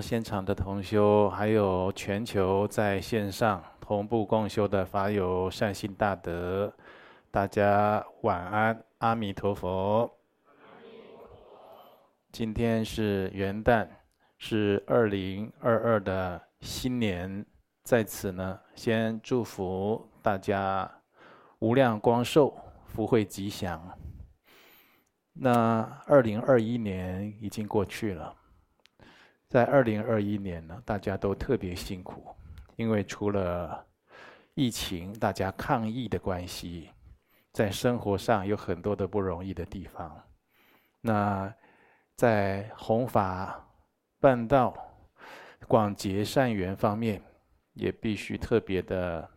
现场的同修，还有全球在线上同步共修的法友善心大德，大家晚安，阿弥陀佛。今天是元旦，是二零二二的新年，在此呢，先祝福大家无量光寿，福慧吉祥。那二零二一年已经过去了。在二零二一年呢，大家都特别辛苦，因为除了疫情，大家抗疫的关系，在生活上有很多的不容易的地方。那在弘法、办道、广结善缘方面，也必须特别的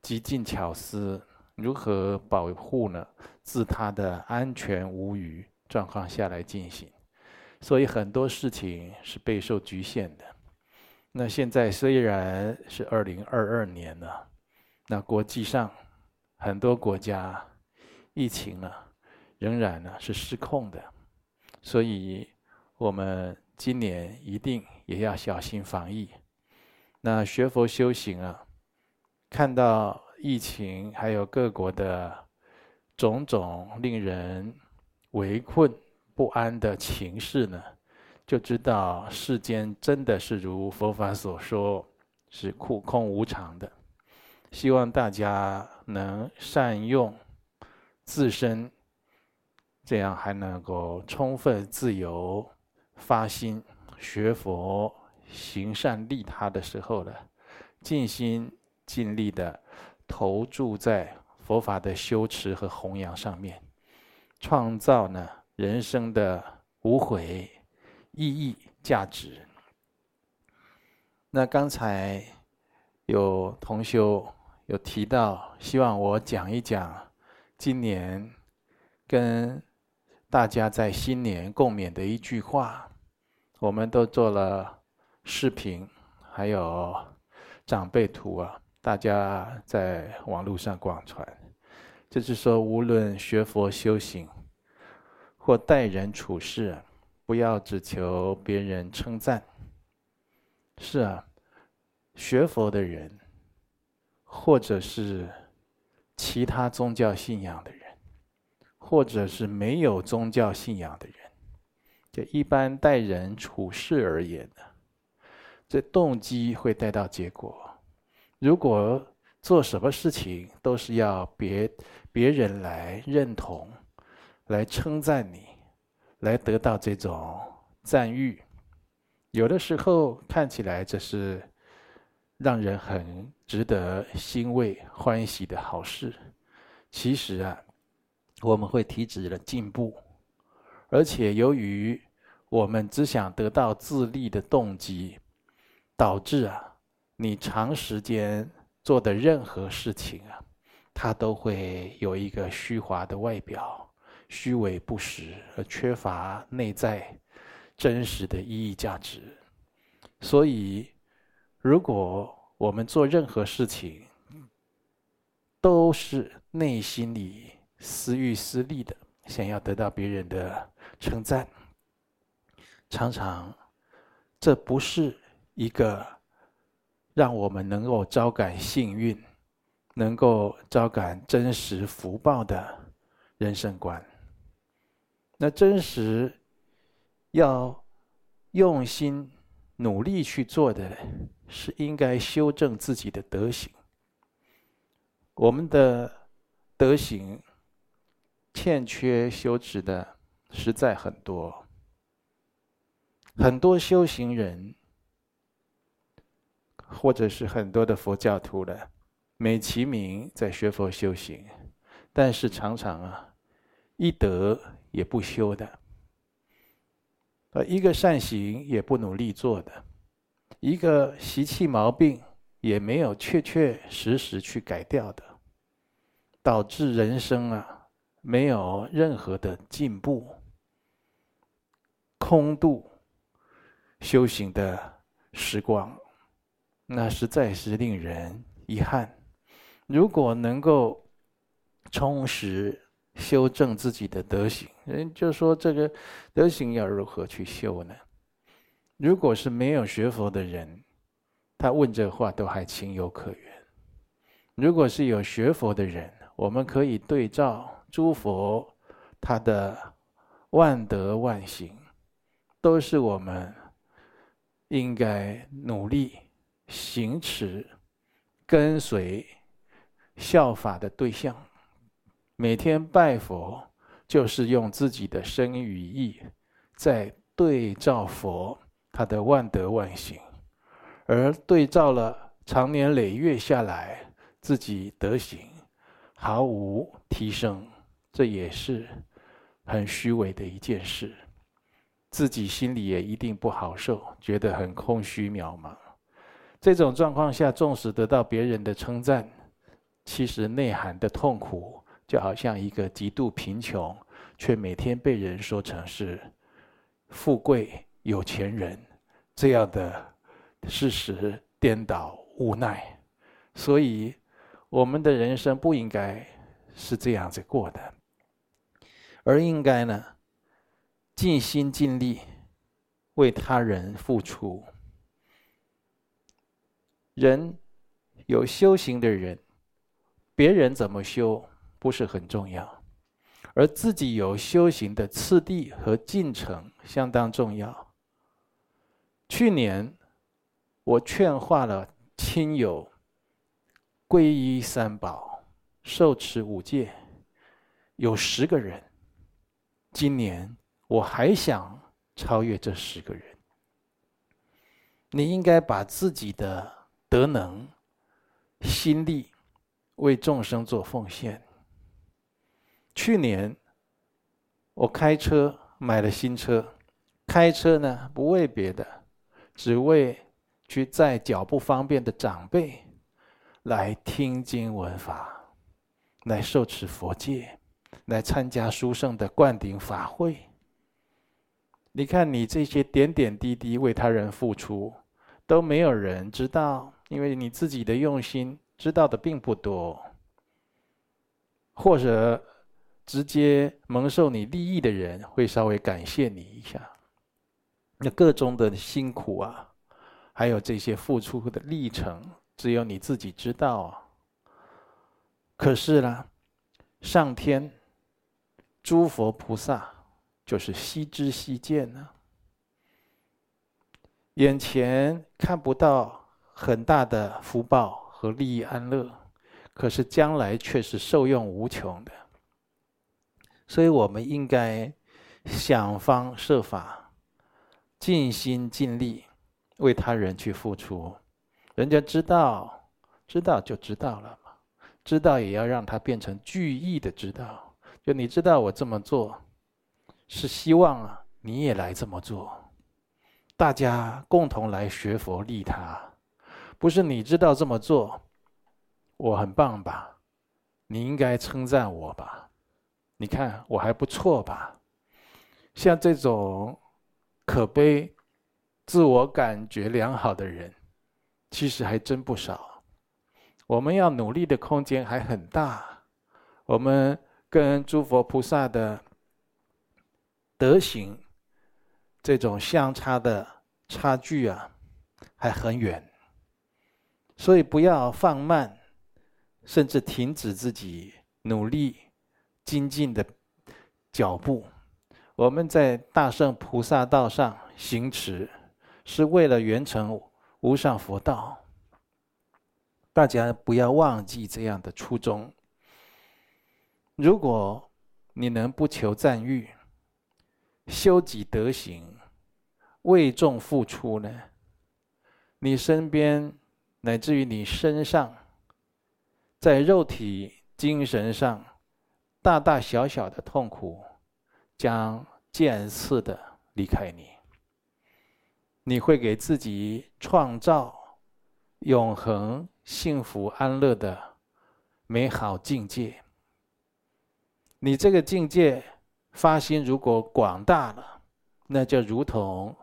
极尽巧思，如何保护呢？自他的安全无虞状况下来进行。所以很多事情是备受局限的。那现在虽然是二零二二年了，那国际上很多国家疫情呢仍然呢是失控的，所以我们今年一定也要小心防疫。那学佛修行啊，看到疫情还有各国的种种令人围困。不安的情势呢，就知道世间真的是如佛法所说，是苦空无常的。希望大家能善用自身，这样还能够充分自由发心学佛、行善利他的时候呢，尽心尽力的投注在佛法的修持和弘扬上面，创造呢。人生的无悔、意义、价值。那刚才有同修有提到，希望我讲一讲今年跟大家在新年共勉的一句话。我们都做了视频，还有长辈图啊，大家在网络上广传。就是说，无论学佛修行。或待人处事，不要只求别人称赞。是啊，学佛的人，或者是其他宗教信仰的人，或者是没有宗教信仰的人，就一般待人处事而言呢，这动机会带到结果。如果做什么事情都是要别别人来认同。来称赞你，来得到这种赞誉，有的时候看起来这是让人很值得欣慰、欢喜的好事。其实啊，我们会停止了进步，而且由于我们只想得到自利的动机，导致啊，你长时间做的任何事情啊，它都会有一个虚华的外表。虚伪不实，而缺乏内在真实的意义价值。所以，如果我们做任何事情，都是内心里私欲私利的，想要得到别人的称赞，常常这不是一个让我们能够招感幸运、能够招感真实福报的人生观。那真实要用心努力去做的，是应该修正自己的德行。我们的德行欠缺修持的实在很多，很多修行人或者是很多的佛教徒的，美其名在学佛修行，但是常常啊，一德。也不修的，呃，一个善行也不努力做的，一个习气毛病也没有确确实实去改掉的，导致人生啊没有任何的进步，空度修行的时光，那实在是令人遗憾。如果能够充实。修正自己的德行，人就说这个德行要如何去修呢？如果是没有学佛的人，他问这话都还情有可原；如果是有学佛的人，我们可以对照诸佛他的万德万行，都是我们应该努力行持、跟随、效法的对象。每天拜佛，就是用自己的身语意，在对照佛他的万德万行，而对照了长年累月下来，自己德行毫无提升，这也是很虚伪的一件事，自己心里也一定不好受，觉得很空虚渺茫。这种状况下，纵使得到别人的称赞，其实内涵的痛苦。就好像一个极度贫穷，却每天被人说成是富贵有钱人这样的事实颠倒无奈，所以我们的人生不应该是这样子过的，而应该呢，尽心尽力为他人付出。人有修行的人，别人怎么修？不是很重要，而自己有修行的次第和进程相当重要。去年我劝化了亲友皈依三宝、受持五戒，有十个人。今年我还想超越这十个人。你应该把自己的德能、心力为众生做奉献。去年，我开车买了新车，开车呢，不为别的，只为去载脚不方便的长辈来听经闻法，来受持佛戒，来参加殊胜的灌顶法会。你看，你这些点点滴滴为他人付出，都没有人知道，因为你自己的用心知道的并不多，或者。直接蒙受你利益的人会稍微感谢你一下，那个中的辛苦啊，还有这些付出的历程，只有你自己知道啊。可是呢，上天、诸佛菩萨就是悉知悉见呢，眼前看不到很大的福报和利益安乐，可是将来却是受用无穷的。所以，我们应该想方设法，尽心尽力为他人去付出。人家知道，知道就知道了嘛。知道也要让他变成具意的知道。就你知道我这么做，是希望啊，你也来这么做。大家共同来学佛利他，不是你知道这么做，我很棒吧？你应该称赞我吧？你看我还不错吧？像这种可悲、自我感觉良好的人，其实还真不少。我们要努力的空间还很大。我们跟诸佛菩萨的德行这种相差的差距啊，还很远。所以不要放慢，甚至停止自己努力。精进的脚步，我们在大圣菩萨道上行持，是为了圆成无上佛道。大家不要忘记这样的初衷。如果你能不求赞誉，修己德行，为众付出呢？你身边乃至于你身上，在肉体、精神上。大大小小的痛苦将渐次的离开你，你会给自己创造永恒幸福安乐的美好境界。你这个境界发心如果广大了，那就如同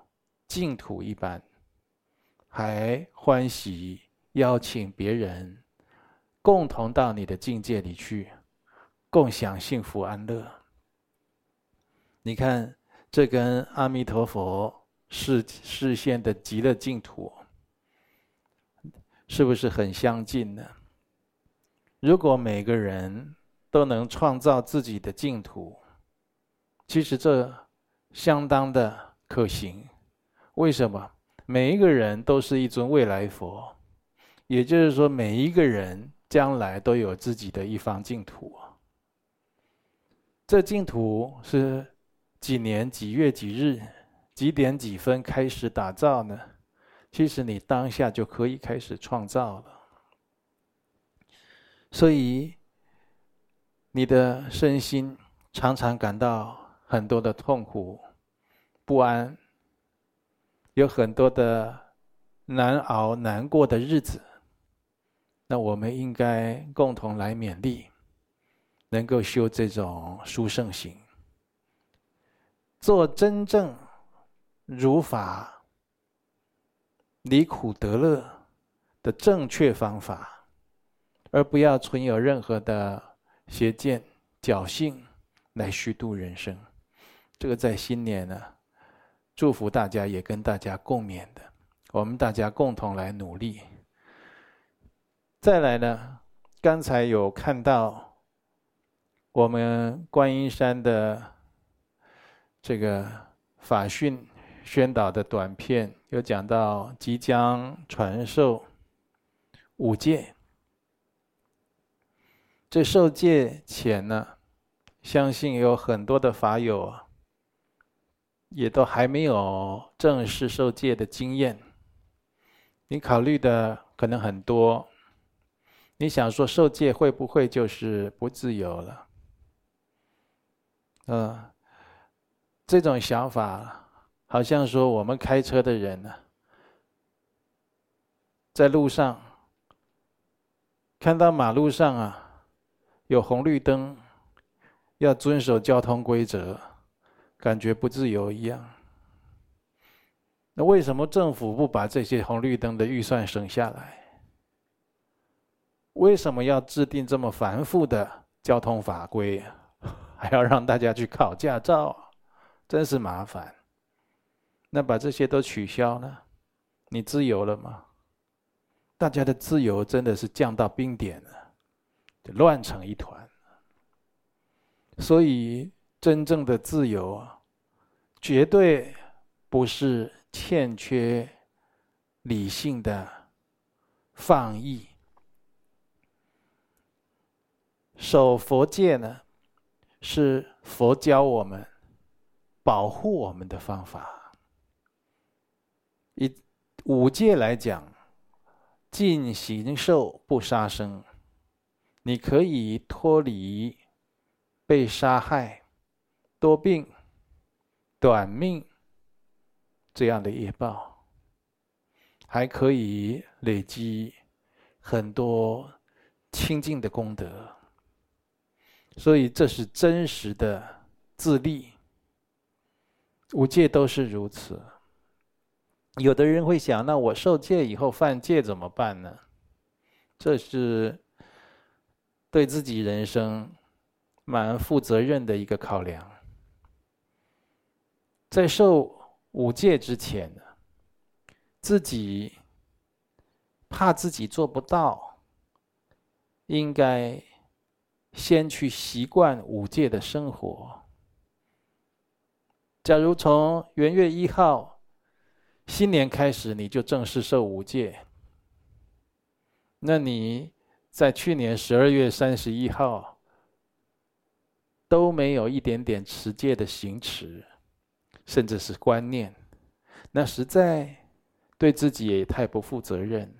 净土一般，还欢喜邀请别人共同到你的境界里去。共享幸福安乐。你看，这跟阿弥陀佛视视线的极乐净土，是不是很相近呢？如果每个人都能创造自己的净土，其实这相当的可行。为什么？每一个人都是一尊未来佛，也就是说，每一个人将来都有自己的一方净土。这净土是几年几月几日几点几分开始打造呢？其实你当下就可以开始创造了。所以你的身心常常感到很多的痛苦、不安，有很多的难熬、难过的日子。那我们应该共同来勉励。能够修这种殊胜行，做真正如法离苦得乐的正确方法，而不要存有任何的邪见、侥幸来虚度人生。这个在新年呢，祝福大家，也跟大家共勉的。我们大家共同来努力。再来呢，刚才有看到。我们观音山的这个法训宣导的短片，有讲到即将传授五戒。这受戒前呢，相信有很多的法友，也都还没有正式受戒的经验。你考虑的可能很多，你想说受戒会不会就是不自由了？嗯，这种想法好像说我们开车的人呢，在路上看到马路上啊有红绿灯，要遵守交通规则，感觉不自由一样。那为什么政府不把这些红绿灯的预算省下来？为什么要制定这么繁复的交通法规？还要让大家去考驾照，真是麻烦。那把这些都取消了，你自由了吗？大家的自由真的是降到冰点了，就乱成一团。所以，真正的自由啊，绝对不是欠缺理性的放逸。守佛戒呢？是佛教我们保护我们的方法。以五戒来讲，禁形兽不杀生，你可以脱离被杀害、多病、短命这样的业报，还可以累积很多清净的功德。所以这是真实的自利，五戒都是如此。有的人会想，那我受戒以后犯戒怎么办呢？这是对自己人生蛮负责任的一个考量。在受五戒之前，自己怕自己做不到，应该。先去习惯五戒的生活。假如从元月一号新年开始，你就正式受五戒，那你在去年十二月三十一号都没有一点点持戒的行持，甚至是观念，那实在对自己也太不负责任，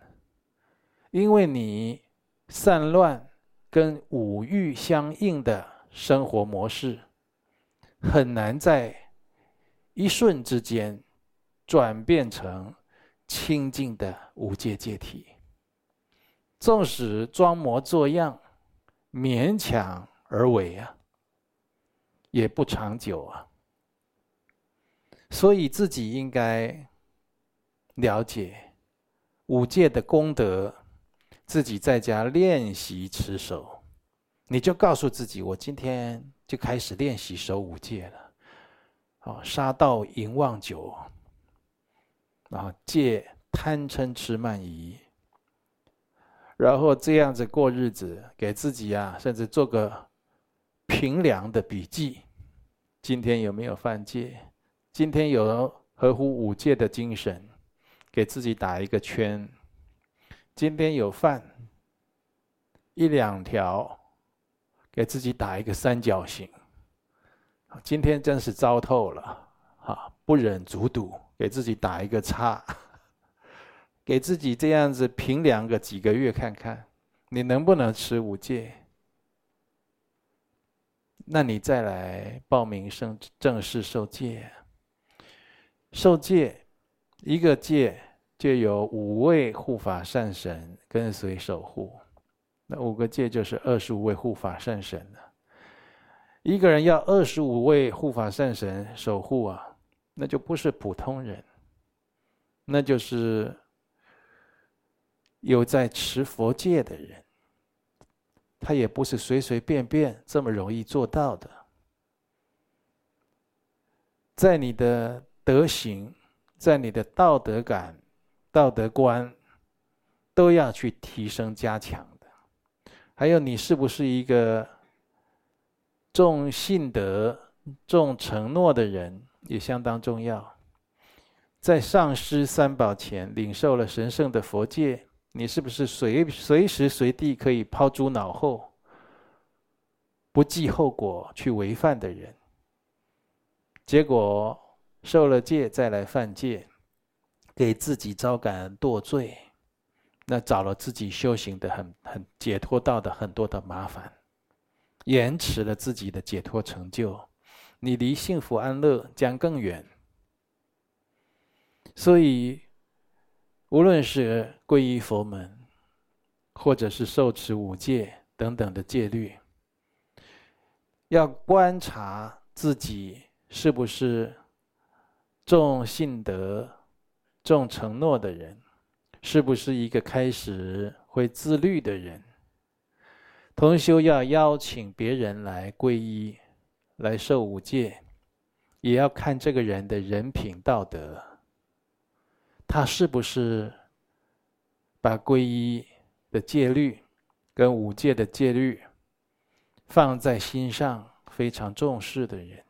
因为你散乱。跟五欲相应的生活模式，很难在一瞬之间转变成清净的无戒戒体。纵使装模作样、勉强而为啊，也不长久啊。所以自己应该了解五戒的功德。自己在家练习持守，你就告诉自己：我今天就开始练习守五戒了。哦，杀盗淫妄酒，啊，戒贪嗔痴慢疑，然后这样子过日子，给自己啊，甚至做个评量的笔记。今天有没有犯戒？今天有合乎五戒的精神，给自己打一个圈。今天有饭一两条，给自己打一个三角形。今天真是糟透了，哈，不忍卒睹，给自己打一个叉。给自己这样子评量个几个月看看，你能不能持五戒？那你再来报名生正式受戒。受戒，一个戒就有五位护法善神跟随守护，那五个戒就是二十五位护法善神了。一个人要二十五位护法善神守护啊，那就不是普通人，那就是有在持佛戒的人。他也不是随随便便这么容易做到的，在你的德行，在你的道德感、道德观，都要去提升加强的。还有，你是不是一个重信德、重承诺的人，也相当重要。在上师三宝前领受了神圣的佛戒。你是不是随随时随地可以抛诸脑后、不计后果去违犯的人？结果受了戒再来犯戒，给自己招感堕罪，那找了自己修行的很很解脱道的很多的麻烦，延迟了自己的解脱成就，你离幸福安乐将更远。所以。无论是皈依佛门，或者是受持五戒等等的戒律，要观察自己是不是重信德、重承诺的人，是不是一个开始会自律的人。同修要邀请别人来皈依、来受五戒，也要看这个人的人品道德。他是不是把皈依的戒律跟五戒的戒律放在心上，非常重视的人？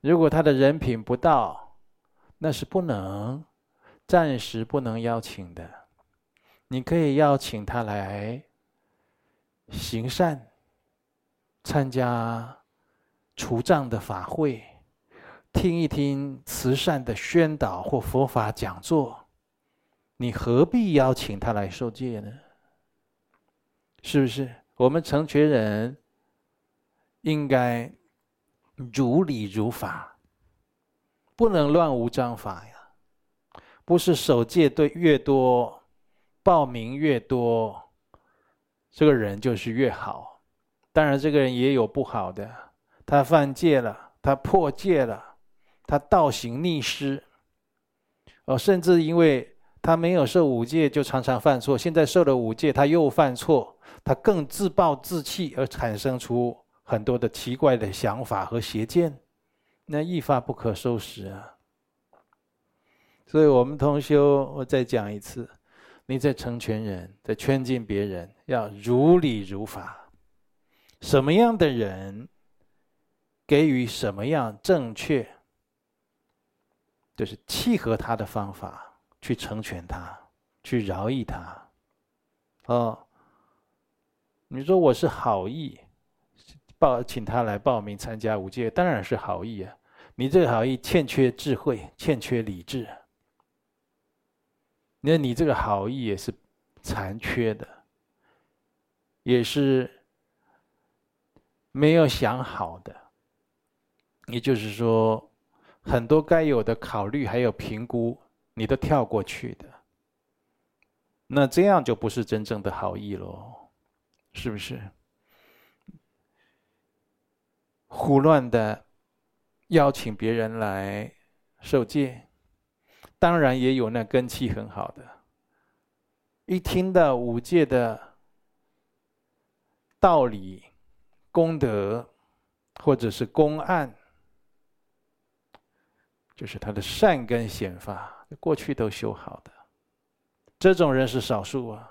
如果他的人品不到，那是不能，暂时不能邀请的。你可以邀请他来行善，参加除障的法会。听一听慈善的宣导或佛法讲座，你何必邀请他来受戒呢？是不是？我们成全人应该如理如法，不能乱无章法呀。不是守戒对越多，报名越多，这个人就是越好。当然，这个人也有不好的，他犯戒了，他破戒了。他倒行逆施，哦，甚至因为他没有受五戒，就常常犯错。现在受了五戒，他又犯错，他更自暴自弃，而产生出很多的奇怪的想法和邪见，那一发不可收拾啊！所以，我们同修，我再讲一次：你在成全人，在圈禁别人，要如理如法。什么样的人，给予什么样正确。就是契合他的方法去成全他，去饶益他。哦，你说我是好意，报请他来报名参加五戒，当然是好意啊。你这个好意欠缺智慧，欠缺理智。那你这个好意也是残缺的，也是没有想好的。也就是说。很多该有的考虑还有评估，你都跳过去的，那这样就不是真正的好意喽，是不是？胡乱的邀请别人来受戒，当然也有那根器很好的，一听到五戒的道理、功德，或者是公案。就是他的善根显发，过去都修好的。这种人是少数啊，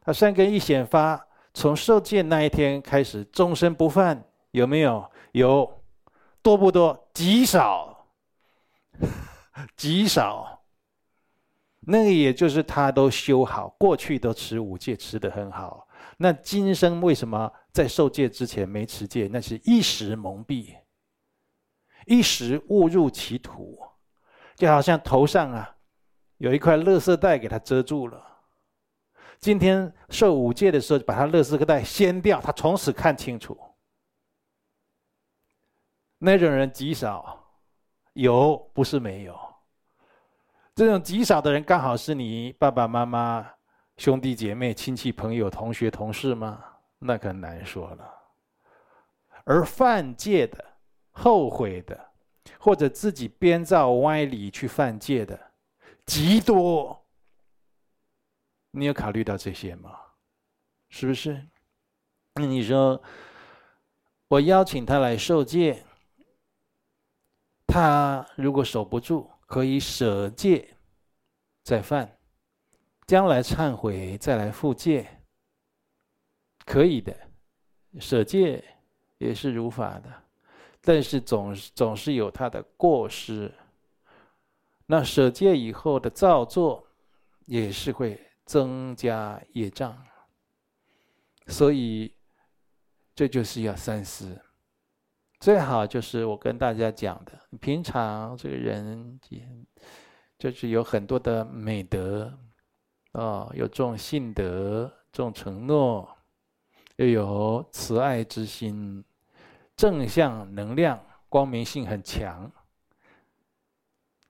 他善根一显发，从受戒那一天开始，终身不犯，有没有？有，多不多？极少，极少。那个也就是他都修好，过去都持五戒持得很好。那今生为什么在受戒之前没持戒？那是一时蒙蔽，一时误入歧途，就好像头上啊。有一块垃圾袋给他遮住了。今天受五戒的时候，把他垃圾袋掀掉，他从此看清楚。那种人极少，有不是没有。这种极少的人，刚好是你爸爸妈妈、兄弟姐妹、亲戚朋友、同学同事吗？那可难说了。而犯戒的、后悔的，或者自己编造歪理去犯戒的。极多，你有考虑到这些吗？是不是？那你说，我邀请他来受戒，他如果守不住，可以舍戒再犯，将来忏悔再来复戒，可以的，舍戒也是如法的，但是总总是有他的过失。那舍戒以后的造作，也是会增加业障，所以这就是要三思。最好就是我跟大家讲的，平常这个人，就是有很多的美德，啊，有重信德、重承诺，又有慈爱之心，正向能量、光明性很强。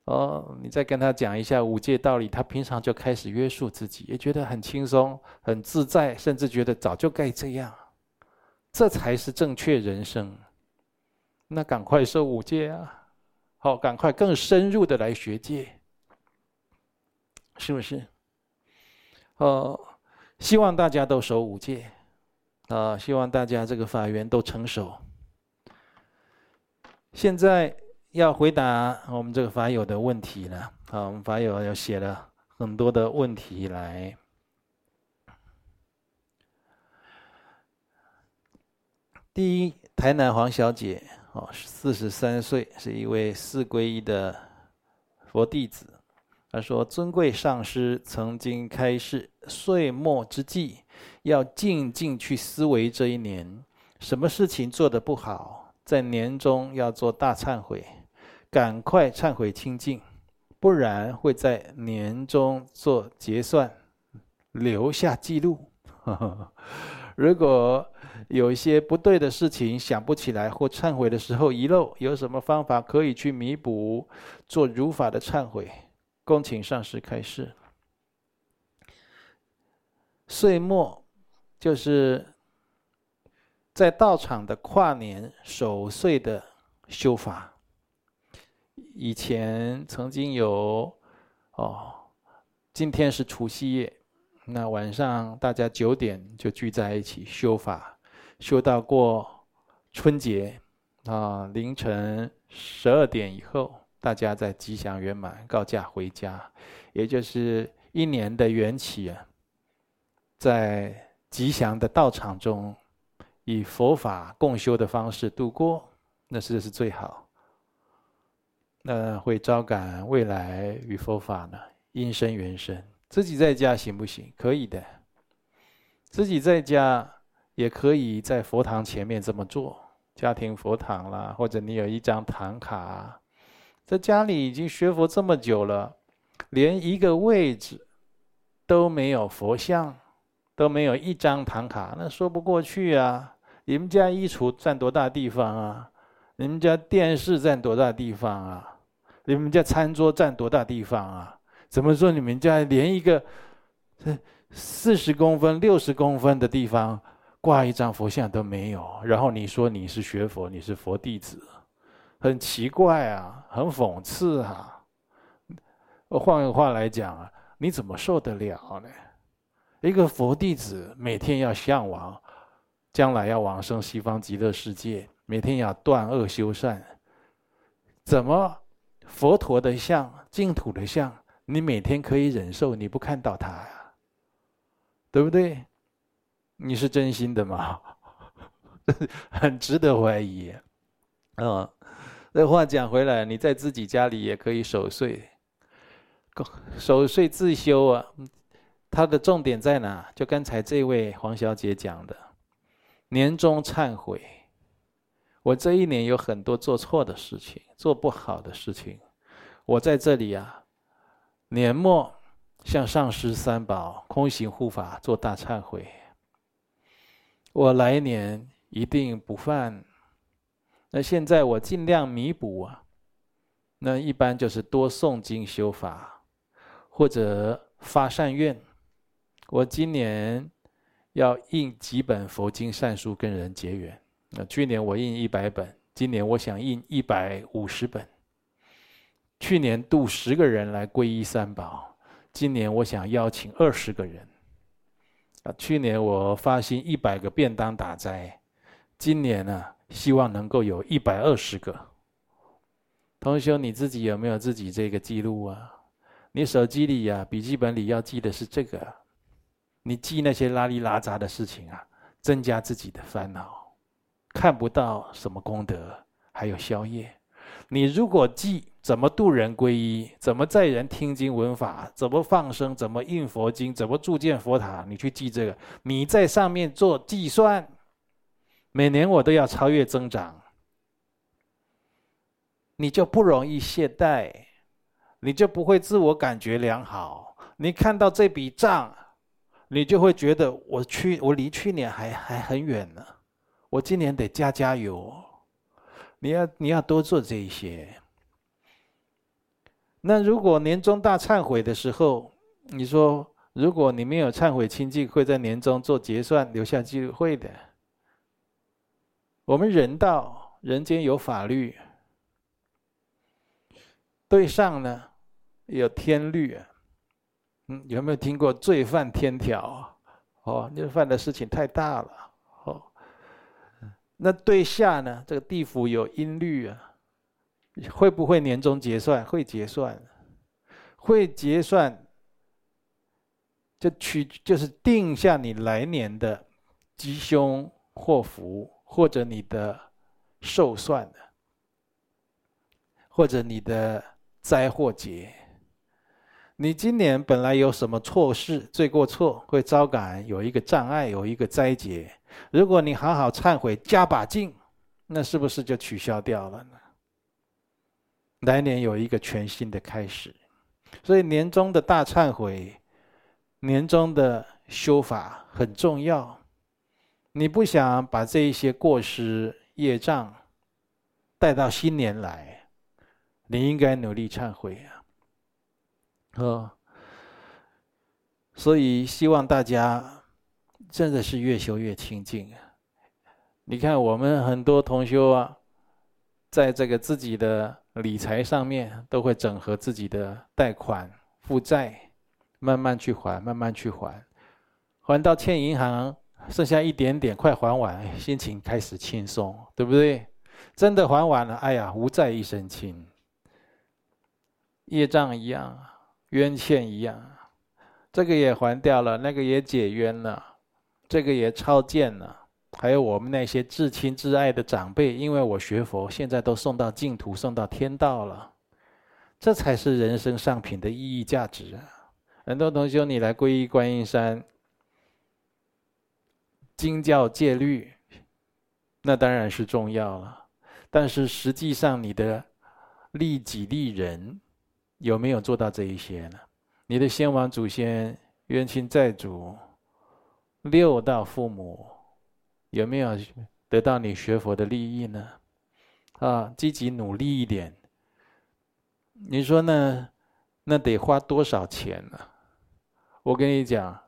哦，你再跟他讲一下五戒道理，他平常就开始约束自己，也觉得很轻松、很自在，甚至觉得早就该这样，这才是正确人生。那赶快受五戒啊！好，赶快更深入的来学戒，是不是？哦，希望大家都守五戒，啊，希望大家这个法缘都成熟。现在。要回答我们这个法友的问题了。好，我们法友要写了很多的问题来。第一，台南黄小姐，哦，四十三岁，是一位四皈依的佛弟子。他说：“尊贵上师曾经开示，岁末之际要静静去思维这一年，什么事情做得不好，在年中要做大忏悔。”赶快忏悔清净，不然会在年终做结算，留下记录。如果有一些不对的事情想不起来，或忏悔的时候遗漏，有什么方法可以去弥补，做如法的忏悔？恭请上师开示。岁末就是在道场的跨年守岁的修法。以前曾经有，哦，今天是除夕夜，那晚上大家九点就聚在一起修法，修到过春节，啊，凌晨十二点以后，大家再吉祥圆满告假回家，也就是一年的缘起啊，在吉祥的道场中，以佛法共修的方式度过，那是是最好。那会招感未来与佛法呢，因生缘生。自己在家行不行？可以的。自己在家也可以在佛堂前面这么做，家庭佛堂啦，或者你有一张唐卡，在家里已经学佛这么久了，连一个位置都没有佛像，都没有一张唐卡，那说不过去啊！你们家衣橱占多大地方啊？你们家电视占多大地方啊？你们家餐桌占多大地方啊？怎么说你们家连一个这四十公分、六十公分的地方挂一张佛像都没有？然后你说你是学佛，你是佛弟子，很奇怪啊，很讽刺啊。换个话来讲啊，你怎么受得了呢？一个佛弟子每天要向往，将来要往生西方极乐世界。每天要断恶修善，怎么佛陀的像、净土的像，你每天可以忍受，你不看到他呀？对不对？你是真心的吗？很值得怀疑。嗯，这话讲回来，你在自己家里也可以守岁，守岁自修啊。它的重点在哪？就刚才这位黄小姐讲的，年终忏悔。我这一年有很多做错的事情，做不好的事情，我在这里啊，年末向上师三宝、空行护法做大忏悔。我来年一定不犯。那现在我尽量弥补啊。那一般就是多诵经修法，或者发善愿。我今年要印几本佛经善书跟人结缘。那去年我印一百本，今年我想印一百五十本。去年度十个人来皈依三宝，今年我想邀请二十个人。啊，去年我发心一百个便当打斋，今年呢，希望能够有一百二十个。同学，你自己有没有自己这个记录啊？你手机里呀、啊，笔记本里要记的是这个。你记那些拉里拉杂的事情啊，增加自己的烦恼，看不到什么功德，还有宵夜。你如果记怎么度人皈依，怎么在人听经闻法，怎么放生，怎么印佛经，怎么铸建佛塔，你去记这个，你在上面做计算，每年我都要超越增长，你就不容易懈怠，你就不会自我感觉良好。你看到这笔账。你就会觉得我去，我离去年还还很远呢，我今年得加加油。你要你要多做这一些。那如果年终大忏悔的时候，你说如果你没有忏悔清净，会在年终做结算留下记录会的。我们人道人间有法律，对上呢有天律。嗯，有没有听过罪犯天条？哦，你犯的事情太大了。哦，那对下呢？这个地府有阴律啊，会不会年终结算？会结算，会结算，就取就是定下你来年的吉凶祸福，或者你的寿算，或者你的灾祸劫。你今年本来有什么错事、罪过错，会招感有一个障碍，有一个灾劫。如果你好好忏悔，加把劲，那是不是就取消掉了呢？来年有一个全新的开始，所以年终的大忏悔，年终的修法很重要。你不想把这一些过失、业障带到新年来，你应该努力忏悔啊。哦，所以希望大家真的是越修越清净啊！你看，我们很多同修啊，在这个自己的理财上面，都会整合自己的贷款、负债，慢慢去还，慢慢去还，还到欠银行剩下一点点，快还完，心情开始轻松，对不对？真的还完了，哎呀，无债一身轻，业障一样。冤欠一样，这个也还掉了，那个也解冤了，这个也超荐了，还有我们那些至亲至爱的长辈，因为我学佛，现在都送到净土，送到天道了，这才是人生上品的意义价值啊！很多同学，你来皈依观音山，经教戒律，那当然是重要了，但是实际上你的利己利人。有没有做到这一些呢？你的先王祖先、冤亲债主、六道父母，有没有得到你学佛的利益呢？啊，积极努力一点。你说呢？那得花多少钱呢？我跟你讲，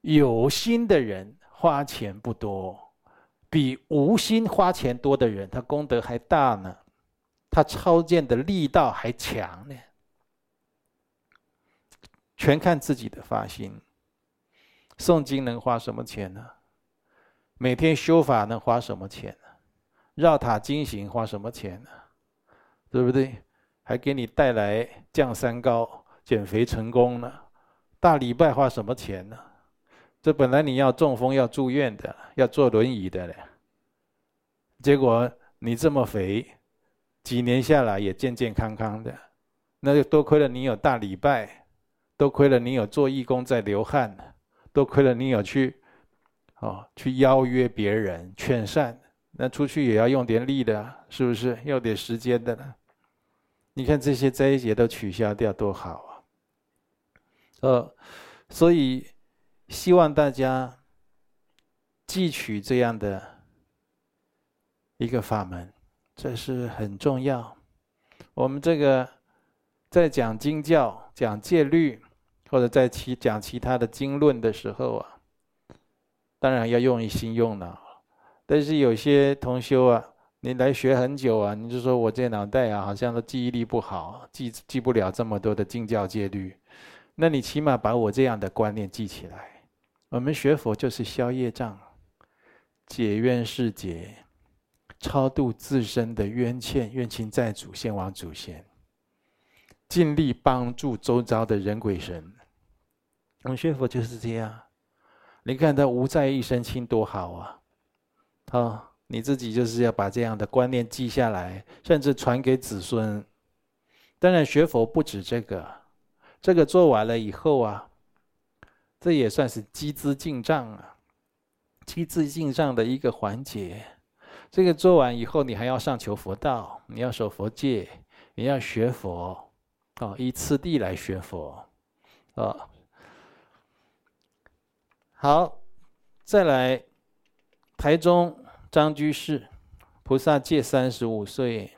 有心的人花钱不多，比无心花钱多的人，他功德还大呢，他超荐的力道还强呢。全看自己的发心。诵经能花什么钱呢？每天修法能花什么钱呢？绕塔经行花什么钱呢？对不对？还给你带来降三高、减肥成功呢。大礼拜花什么钱呢？这本来你要中风要住院的，要坐轮椅的嘞。结果你这么肥，几年下来也健健康康的，那就多亏了你有大礼拜，多亏了你有做义工在流汗，多亏了你有去，哦，去邀约别人劝善，那出去也要用点力的，是不是？要点时间的呢？你看这些这一节都取消掉，多好啊！呃，所以希望大家汲取这样的。一个法门，这是很重要。我们这个在讲经教、讲戒律，或者在其讲其他的经论的时候啊，当然要用心用脑。但是有些同修啊，你来学很久啊，你就说我这脑袋啊，好像都记忆力不好，记记不了这么多的经教戒律。那你起码把我这样的观念记起来。我们学佛就是消业障、解冤释结。超度自身的冤欠、冤亲债主、先亡祖先，尽力帮助周遭的人鬼神。我们学佛就是这样。你看他无债一身轻多好啊！哦，你自己就是要把这样的观念记下来，甚至传给子孙。当然，学佛不止这个，这个做完了以后啊，这也算是积资进账啊，积资进账的一个环节。这个做完以后，你还要上求佛道，你要守佛戒，你要学佛，哦，依次第来学佛，哦，好，再来，台中张居士，菩萨戒三十五岁，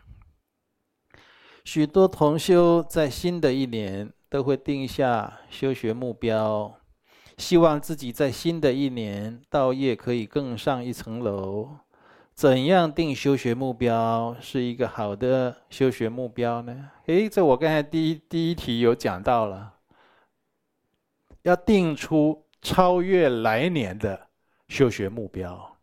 许多同修在新的一年都会定下修学目标，希望自己在新的一年道业可以更上一层楼。怎样定修学目标是一个好的修学目标呢？诶，这我刚才第一第一题有讲到了，要定出超越来年的修学目标。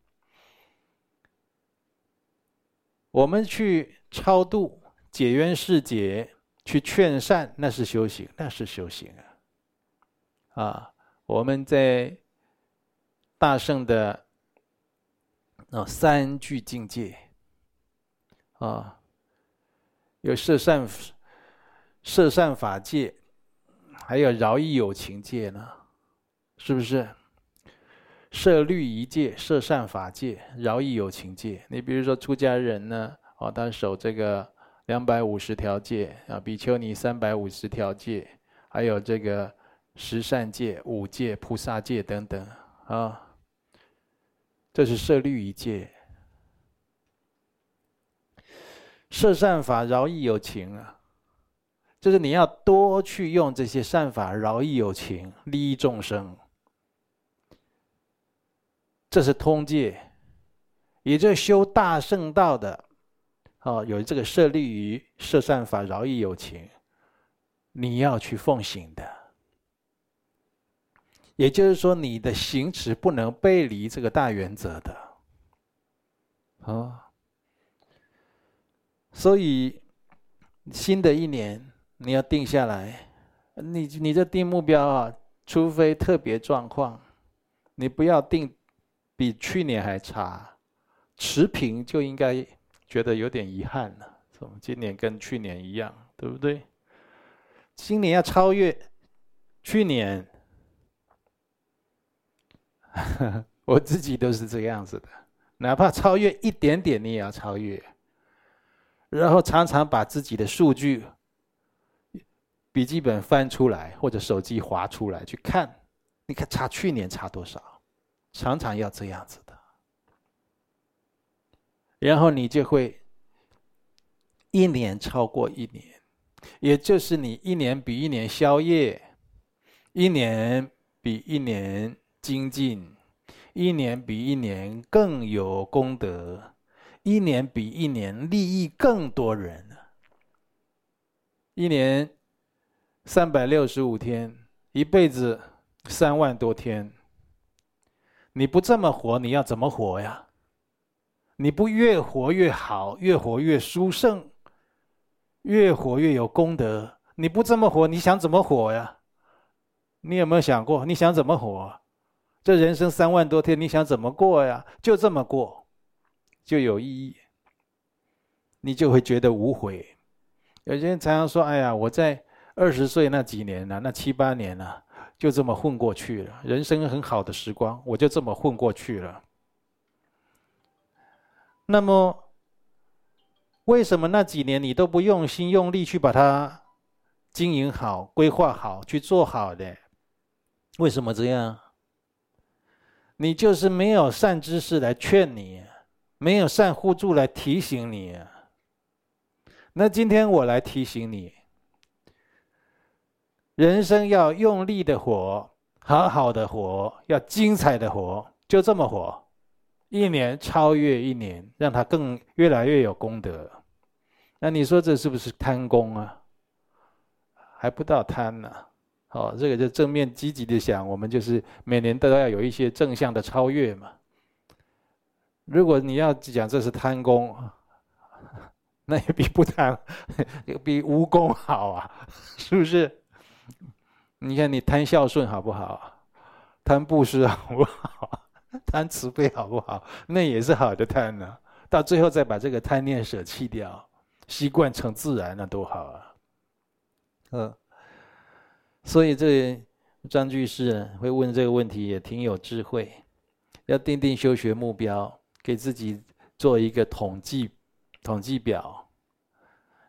我们去超度、解冤释结、去劝善，那是修行，那是修行啊！啊，我们在大圣的。哦，三具境界，啊，有摄善、摄善法界，还有饶益有情界呢，是不是？摄律仪戒、摄善法界、饶益有情界。你比如说出家人呢，哦，他守这个两百五十条戒啊，比丘尼三百五十条戒，还有这个十善戒、五戒、菩萨戒等等啊。这是摄律仪戒，摄善法饶益有情啊，就是你要多去用这些善法饶益有情，利益众生。这是通戒，也就是修大圣道的，哦，有这个设立于、摄善法饶益有情，你要去奉行的。也就是说，你的行持不能背离这个大原则的，啊，所以新的一年你要定下来，你你这定目标啊，除非特别状况，你不要定比去年还差，持平就应该觉得有点遗憾了。怎么今年跟去年一样，对不对？今年要超越去年。我自己都是这个样子的，哪怕超越一点点，你也要超越。然后常常把自己的数据、笔记本翻出来，或者手机划出来去看，你看差去年差多少？常常要这样子的。然后你就会一年超过一年，也就是你一年比一年宵夜，一年比一年。精进，一年比一年更有功德，一年比一年利益更多人。一年三百六十五天，一辈子三万多天。你不这么活，你要怎么活呀？你不越活越好，越活越殊胜，越活越有功德。你不这么活，你想怎么活呀？你有没有想过，你想怎么活？这人生三万多天，你想怎么过呀？就这么过，就有意义，你就会觉得无悔。有些人常常说：“哎呀，我在二十岁那几年呢、那七八年呢、就这么混过去了。人生很好的时光，我就这么混过去了。”那么，为什么那几年你都不用心用力去把它经营好、规划好、去做好的？为什么这样？你就是没有善知识来劝你，没有善护助来提醒你。那今天我来提醒你，人生要用力的活，好好的活，要精彩的活，就这么活，一年超越一年，让他更越来越有功德。那你说这是不是贪功啊？还不到贪呢。哦，这个就正面积极的想，我们就是每年都要有一些正向的超越嘛。如果你要讲这是贪功，那也比不贪，比无功好啊，是不是？你看你贪孝顺好不好？贪布施好不好？贪慈悲好不好？那也是好的贪呢。到最后再把这个贪念舍弃掉，习惯成自然，那多好啊！嗯。所以，这张居士会问这个问题也挺有智慧。要定定修学目标，给自己做一个统计统计表。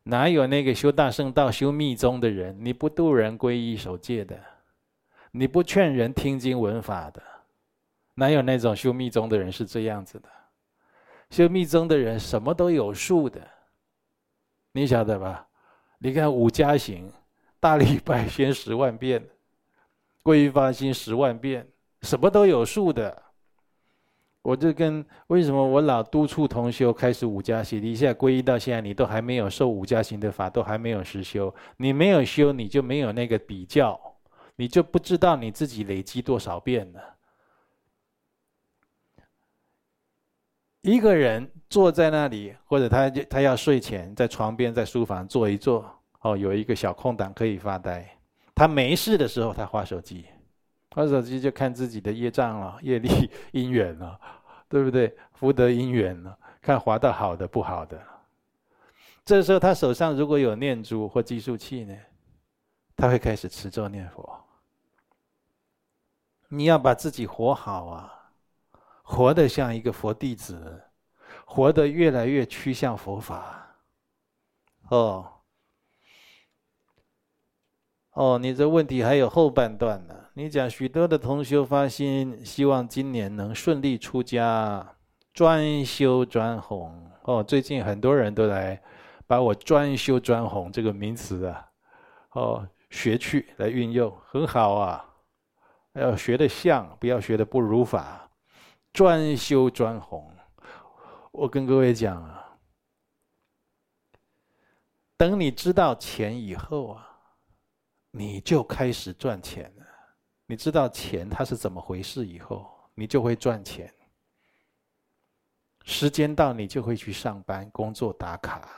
哪有那个修大圣道、修密宗的人，你不度人皈依守戒的，你不劝人听经闻法的，哪有那种修密宗的人是这样子的？修密宗的人什么都有数的，你晓得吧？你看五加行。大礼拜宣十万遍，皈依发心十万遍，什么都有数的。我就跟为什么我老督促同修开始五加行，你现在皈依到现在，你都还没有受五加行的法，都还没有实修。你没有修，你就没有那个比较，你就不知道你自己累积多少遍了。一个人坐在那里，或者他他要睡前在床边在书房坐一坐。哦，有一个小空档可以发呆。他没事的时候，他划手机，玩手机就看自己的业障了、业力、因缘了，对不对？福德因缘了，看滑到好的不好的。这时候他手上如果有念珠或计数器呢，他会开始持咒念佛。你要把自己活好啊，活得像一个佛弟子，活得越来越趋向佛法。哦。哦，你这问题还有后半段呢。你讲许多的同修发心，希望今年能顺利出家，专修专弘。哦，最近很多人都来把我“专修专弘”这个名词啊，哦，学去来运用，很好啊。要学的像，不要学的不如法。专修专弘，我跟各位讲啊，等你知道钱以后啊。你就开始赚钱了。你知道钱它是怎么回事以后，你就会赚钱。时间到，你就会去上班、工作、打卡。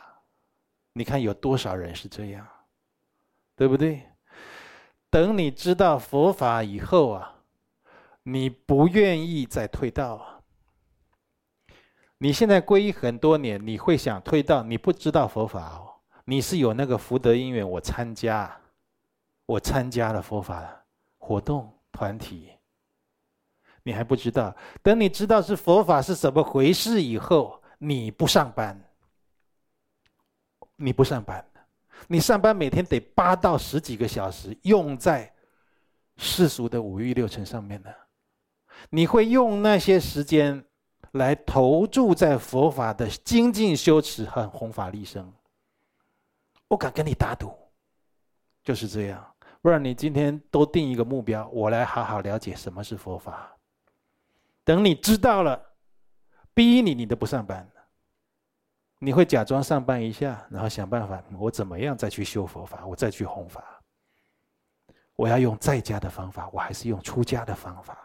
你看有多少人是这样，对不对？等你知道佛法以后啊，你不愿意再退道啊。你现在皈依很多年，你会想退道？你不知道佛法哦，你是有那个福德因缘，我参加。我参加了佛法活动团体，你还不知道。等你知道是佛法是怎么回事以后，你不上班，你不上班，你上班每天得八到十几个小时用在世俗的五欲六尘上面呢。你会用那些时间来投注在佛法的精进修持和弘法利生。我敢跟你打赌，就是这样。不然你今天都定一个目标，我来好好了解什么是佛法。等你知道了，逼你你都不上班，你会假装上班一下，然后想办法，我怎么样再去修佛法，我再去弘法。我要用在家的方法，我还是用出家的方法？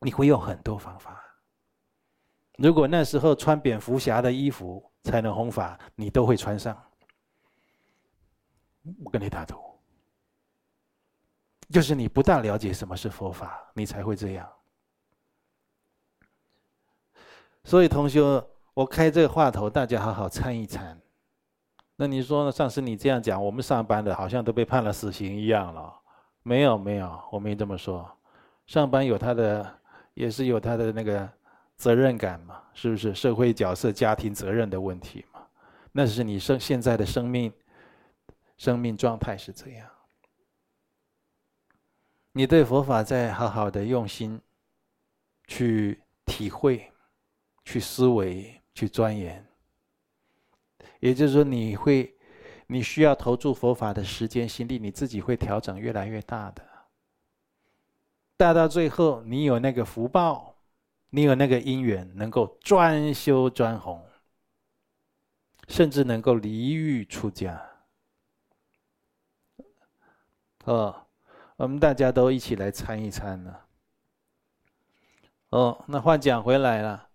你会用很多方法，如果那时候穿蝙蝠侠的衣服才能弘法，你都会穿上。我跟你打赌，就是你不大了解什么是佛法，你才会这样。所以同学，我开这个话头，大家好好参一参。那你说呢？上次你这样讲，我们上班的好像都被判了死刑一样了。没有没有，我没这么说。上班有他的，也是有他的那个责任感嘛，是不是？社会角色、家庭责任的问题嘛，那是你生现在的生命。生命状态是这样，你对佛法再好好的用心去体会、去思维、去钻研，也就是说，你会，你需要投注佛法的时间、心力，你自己会调整越来越大的，大到最后，你有那个福报，你有那个因缘，能够专修专弘，甚至能够离欲出家。哦，我们大家都一起来参一参呢。哦，那话讲回来了，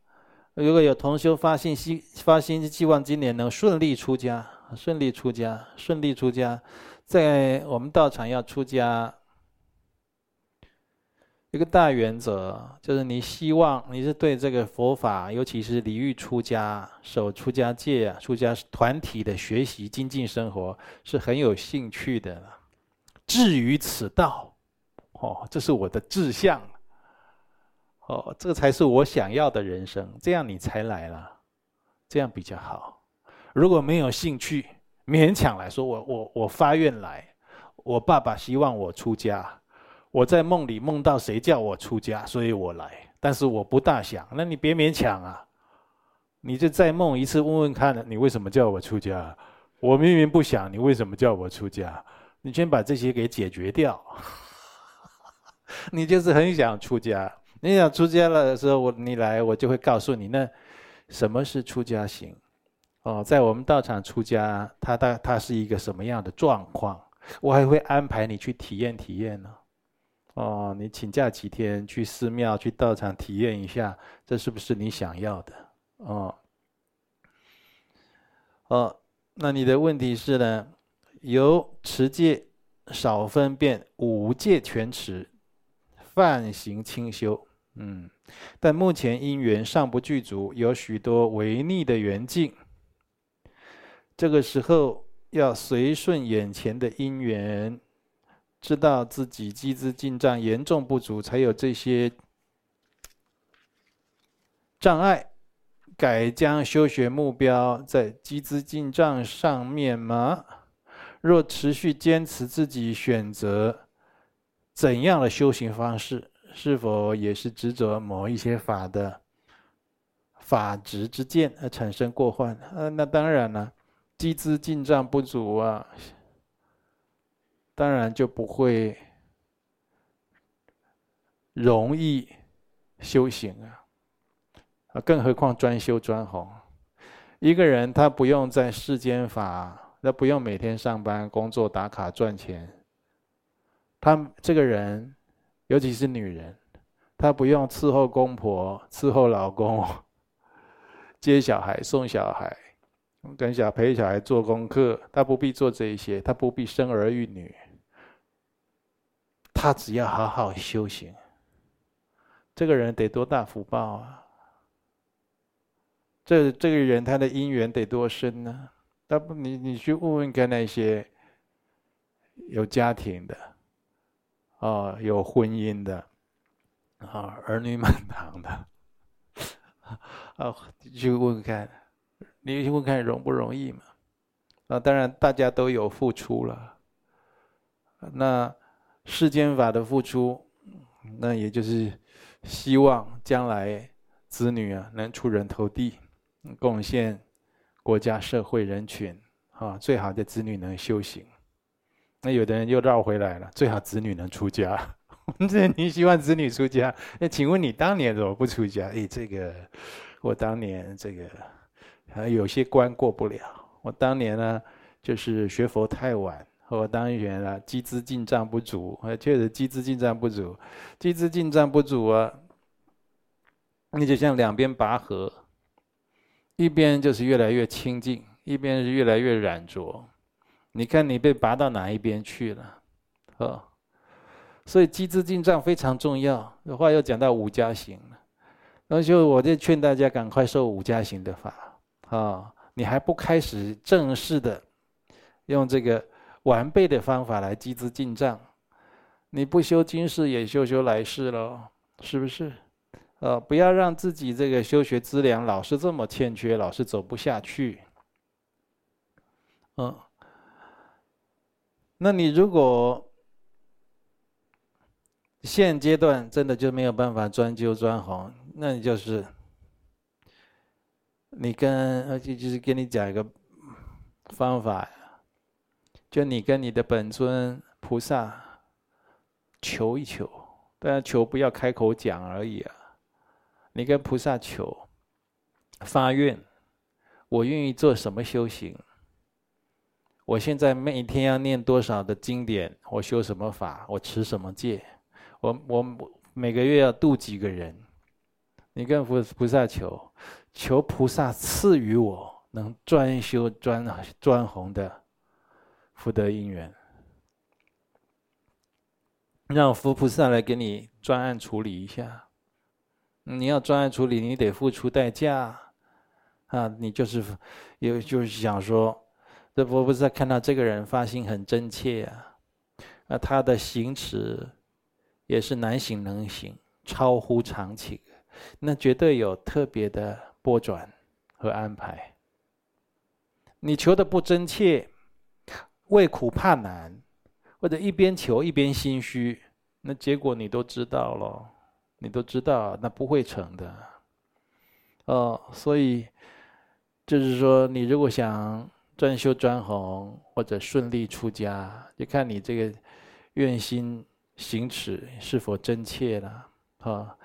如果有同修发信息发心希望今年能顺利出家，顺利出家，顺利出家，在我们道场要出家，一个大原则就是你希望你是对这个佛法，尤其是礼遇出家、守出家戒、出家团体的学习精进生活是很有兴趣的。至于此道，哦，这是我的志向，哦，这才是我想要的人生，这样你才来了，这样比较好。如果没有兴趣，勉强来说，我我我发愿来，我爸爸希望我出家，我在梦里梦到谁叫我出家，所以我来，但是我不大想，那你别勉强啊，你就再梦一次，问问看，你为什么叫我出家？我明明不想，你为什么叫我出家？你先把这些给解决掉。你就是很想出家，你想出家了的时候，我你来，我就会告诉你，那什么是出家行？哦，在我们道场出家，它它它是一个什么样的状况？我还会安排你去体验体验呢。哦，你请假几天去寺庙、去道场体验一下，这是不是你想要的？哦，哦，那你的问题是呢？由持戒少分辨，五戒全持，梵行清修。嗯，但目前因缘尚不具足，有许多违逆的缘境。这个时候要随顺眼前的因缘，知道自己积资进账严重不足，才有这些障碍。改将修学目标在积资进账上面吗？若持续坚持自己选择怎样的修行方式，是否也是执着某一些法的法执之见而产生过患？呃，那当然了，积资进账不足啊，当然就不会容易修行啊。啊，更何况专修专弘，一个人他不用在世间法。那不用每天上班工作打卡赚钱，他这个人，尤其是女人，她不用伺候公婆、伺候老公、接小孩、送小孩、跟小陪小孩做功课，她不必做这一些，她不必生儿育女，她只要好好修行，这个人得多大福报啊！这这个人他的因缘得多深呢？那不，你你去问问看那些有家庭的，啊，有婚姻的，啊，儿女满堂的，啊，去问看，你去问看容不容易嘛？啊，当然大家都有付出了。那世间法的付出，那也就是希望将来子女啊能出人头地，贡献。国家、社会、人群，啊，最好的子女能修行。那有的人又绕回来了，最好子女能出家。这你希望子女出家？那请问你当年怎么不出家？哎，这个我当年这个还有些关过不了。我当年呢，就是学佛太晚，我当年啊，积资进账不足，确实积资进账不足，积资进账不足啊。你就像两边拔河，一边就是越来越清净，一边是越来越染浊。你看你被拔到哪一边去了？哦，所以积资进账非常重要。这话又讲到五加行了，然后就我就劝大家赶快受五加行的法啊。你还不开始正式的用这个完备的方法来积资进账，你不修今世也修修来世喽，是不是？呃，不要让自己这个修学资粮老是这么欠缺，老是走不下去。嗯，那你如果现阶段真的就没有办法专修专弘，那你就是你跟而且就是跟你讲一个方法，就你跟你的本尊菩萨求一求，但求不要开口讲而已啊。你跟菩萨求，发愿，我愿意做什么修行？我现在每天要念多少的经典？我修什么法？我持什么戒？我我每个月要度几个人？你跟菩菩萨求，求菩萨赐予我能专修专专弘的福德因缘，让佛菩萨来给你专案处理一下。你要专案处理，你得付出代价，啊，你就是，有就是想说，这佛菩萨看到这个人发心很真切啊，啊，他的行持也是难行能行，超乎常情，那绝对有特别的波转和安排。你求的不真切，为苦怕难，或者一边求一边心虚，那结果你都知道了。你都知道，那不会成的，哦，所以就是说，你如果想专修专弘或者顺利出家，就看你这个愿心行持是否真切了，啊、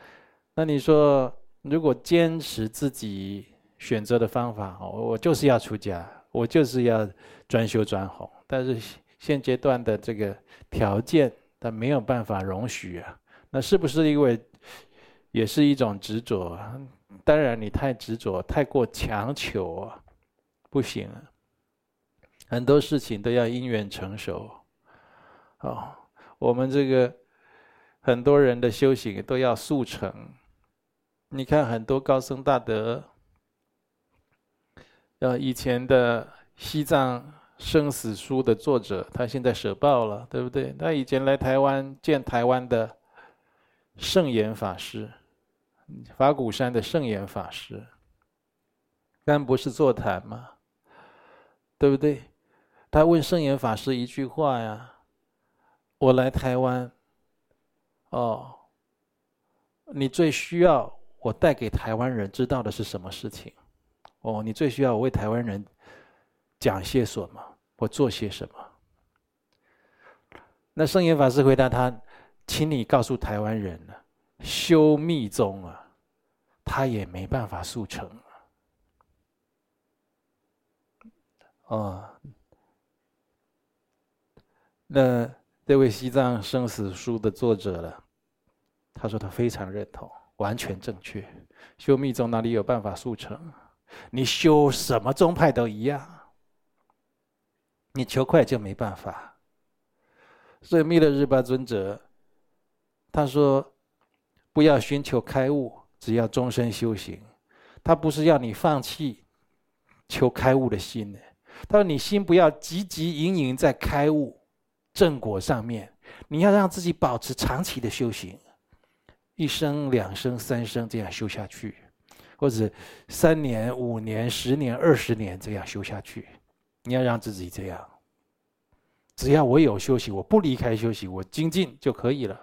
那你说，如果坚持自己选择的方法，我我就是要出家，我就是要专修专弘，但是现阶段的这个条件，它没有办法容许啊，那是不是因为？也是一种执着啊，当然你太执着、太过强求啊，不行。很多事情都要因缘成熟。哦，我们这个很多人的修行都要速成。你看很多高僧大德，呃，以前的西藏生死书的作者，他现在舍报了，对不对？他以前来台湾见台湾的圣严法师。法鼓山的圣严法师，但不是座谈吗？对不对？他问圣严法师一句话呀：“我来台湾，哦，你最需要我带给台湾人知道的是什么事情？哦，你最需要我为台湾人讲些什么？我做些什么？”那圣严法师回答他：“请你告诉台湾人了。”修密宗啊，他也没办法速成啊。哦，那这位西藏生死书的作者了，他说他非常认同，完全正确。修密宗哪里有办法速成？你修什么宗派都一样，你求快就没办法。所以密勒日巴尊者他说。不要寻求开悟，只要终身修行。他不是要你放弃求开悟的心呢。他说：“你心不要汲汲营营在开悟正果上面，你要让自己保持长期的修行，一生、两生、三生这样修下去，或者三年、五年、十年、二十年这样修下去。你要让自己这样，只要我有修行，我不离开修行，我精进就可以了。”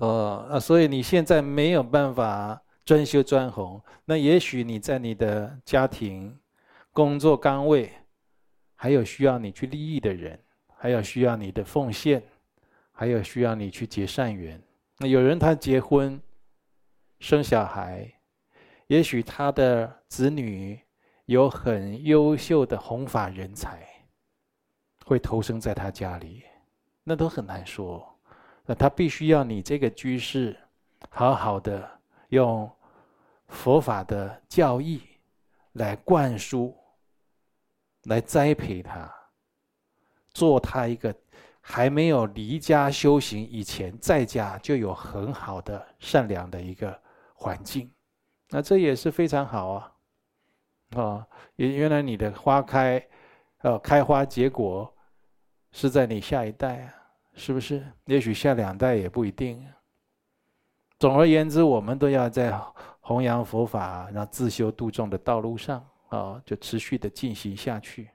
哦，啊，所以你现在没有办法专修专弘，那也许你在你的家庭、工作岗位，还有需要你去利益的人，还有需要你的奉献，还有需要你去结善缘。那有人他结婚、生小孩，也许他的子女有很优秀的弘法人才，会投生在他家里，那都很难说。那他必须要你这个居士好好的用佛法的教义来灌输，来栽培他，做他一个还没有离家修行以前，在家就有很好的善良的一个环境，那这也是非常好啊！啊，原原来你的花开，呃，开花结果是在你下一代啊，是不是？也许下两代也不一定。总而言之，我们都要在弘扬佛法、让自修度众的道路上啊，就持续的进行下去。